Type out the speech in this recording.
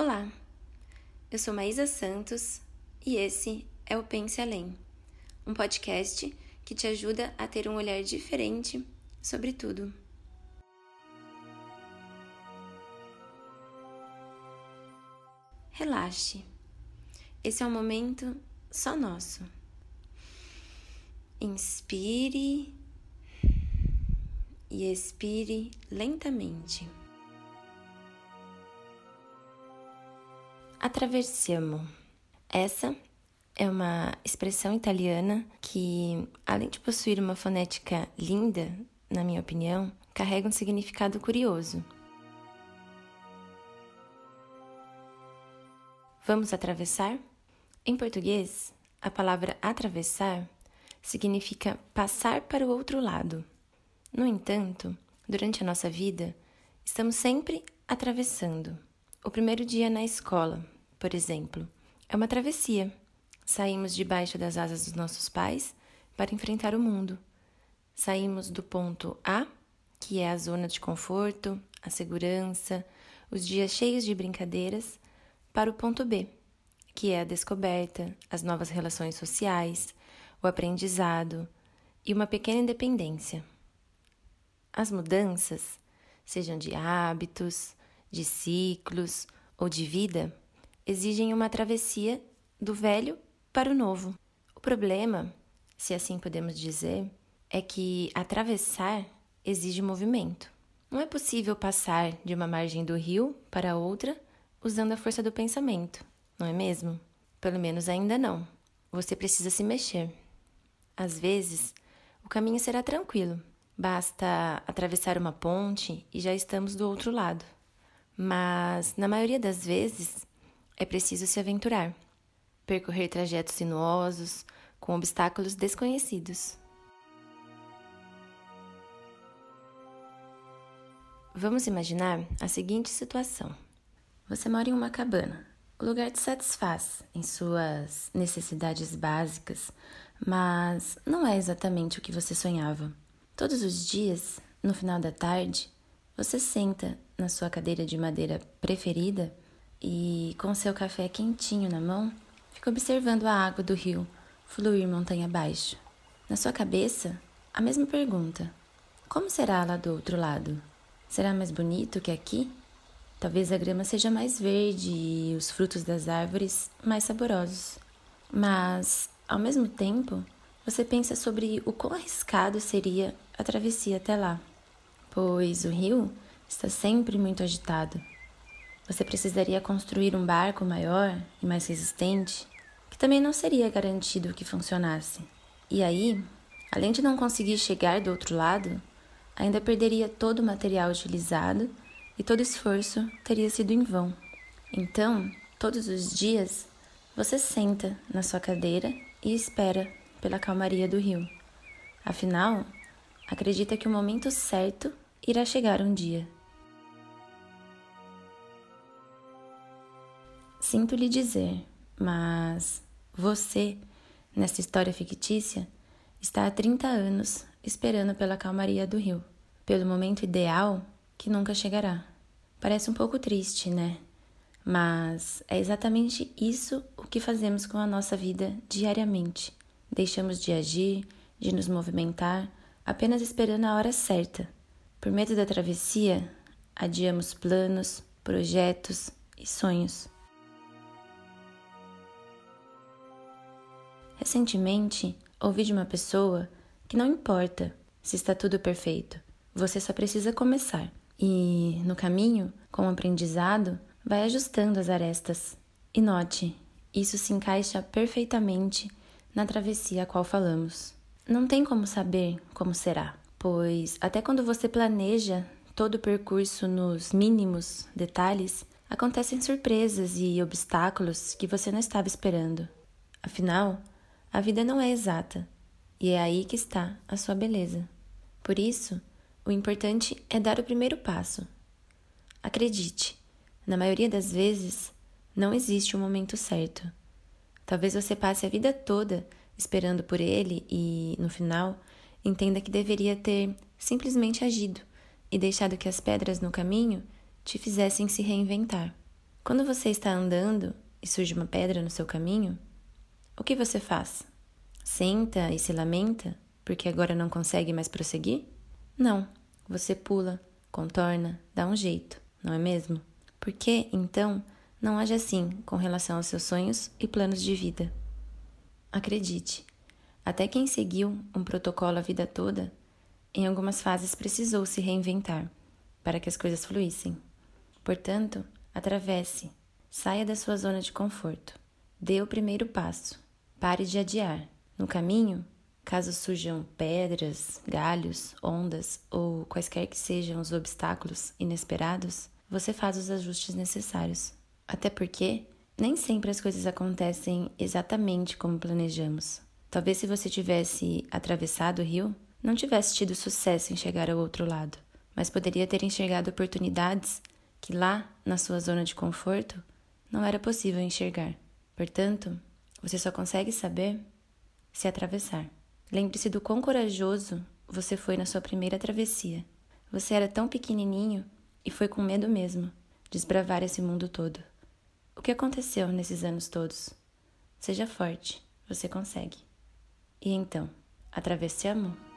Olá, eu sou Maísa Santos e esse é o Pense Além, um podcast que te ajuda a ter um olhar diferente sobre tudo. Relaxe, esse é um momento só nosso. Inspire e expire lentamente. Attraversiamo. Essa é uma expressão italiana que, além de possuir uma fonética linda, na minha opinião, carrega um significado curioso. Vamos atravessar? Em português, a palavra atravessar significa passar para o outro lado. No entanto, durante a nossa vida, estamos sempre atravessando. O primeiro dia na escola, por exemplo, é uma travessia. Saímos debaixo das asas dos nossos pais para enfrentar o mundo. Saímos do ponto A, que é a zona de conforto, a segurança, os dias cheios de brincadeiras, para o ponto B, que é a descoberta, as novas relações sociais, o aprendizado e uma pequena independência. As mudanças, sejam de hábitos, de ciclos ou de vida exigem uma travessia do velho para o novo. O problema, se assim podemos dizer, é que atravessar exige movimento. Não é possível passar de uma margem do rio para outra usando a força do pensamento, não é mesmo? Pelo menos ainda não. Você precisa se mexer. Às vezes, o caminho será tranquilo. Basta atravessar uma ponte e já estamos do outro lado mas na maioria das vezes é preciso se aventurar, percorrer trajetos sinuosos com obstáculos desconhecidos. Vamos imaginar a seguinte situação: você mora em uma cabana. O lugar te satisfaz em suas necessidades básicas, mas não é exatamente o que você sonhava. Todos os dias, no final da tarde, você senta na sua cadeira de madeira preferida e, com seu café quentinho na mão, fica observando a água do rio fluir montanha abaixo. Na sua cabeça, a mesma pergunta: Como será lá do outro lado? Será mais bonito que aqui? Talvez a grama seja mais verde e os frutos das árvores mais saborosos. Mas, ao mesmo tempo, você pensa sobre o quão arriscado seria a travessia até lá pois o rio está sempre muito agitado. Você precisaria construir um barco maior e mais resistente, que também não seria garantido que funcionasse. E aí, além de não conseguir chegar do outro lado, ainda perderia todo o material utilizado e todo esforço teria sido em vão. Então, todos os dias, você senta na sua cadeira e espera pela calmaria do rio. Afinal, acredita que o momento certo irá chegar um dia. Sinto lhe dizer, mas você, nessa história fictícia, está há 30 anos esperando pela calmaria do rio, pelo momento ideal que nunca chegará. Parece um pouco triste, né? Mas é exatamente isso o que fazemos com a nossa vida diariamente. Deixamos de agir, de nos movimentar, apenas esperando a hora certa por medo da travessia, adiamos planos, projetos e sonhos. Recentemente, ouvi de uma pessoa que não importa se está tudo perfeito, você só precisa começar. E, no caminho, com o aprendizado, vai ajustando as arestas. E note, isso se encaixa perfeitamente na travessia a qual falamos. Não tem como saber como será pois até quando você planeja todo o percurso nos mínimos detalhes, acontecem surpresas e obstáculos que você não estava esperando. Afinal, a vida não é exata e é aí que está a sua beleza. Por isso, o importante é dar o primeiro passo. Acredite, na maioria das vezes, não existe o um momento certo. Talvez você passe a vida toda esperando por ele e, no final, entenda que deveria ter simplesmente agido e deixado que as pedras no caminho te fizessem se reinventar. Quando você está andando e surge uma pedra no seu caminho, o que você faz? Senta e se lamenta porque agora não consegue mais prosseguir? Não, você pula, contorna, dá um jeito, não é mesmo? Por que, então, não age assim com relação aos seus sonhos e planos de vida? Acredite, até quem seguiu um protocolo a vida toda, em algumas fases precisou se reinventar para que as coisas fluíssem. Portanto, atravesse, saia da sua zona de conforto, dê o primeiro passo, pare de adiar. No caminho, caso surjam pedras, galhos, ondas ou quaisquer que sejam os obstáculos inesperados, você faz os ajustes necessários. Até porque nem sempre as coisas acontecem exatamente como planejamos. Talvez se você tivesse atravessado o rio, não tivesse tido sucesso em chegar ao outro lado, mas poderia ter enxergado oportunidades que lá, na sua zona de conforto, não era possível enxergar. Portanto, você só consegue saber se atravessar. Lembre-se do quão corajoso você foi na sua primeira travessia. Você era tão pequenininho e foi com medo mesmo, desbravar esse mundo todo. O que aconteceu nesses anos todos? Seja forte, você consegue. E então, atravessamos?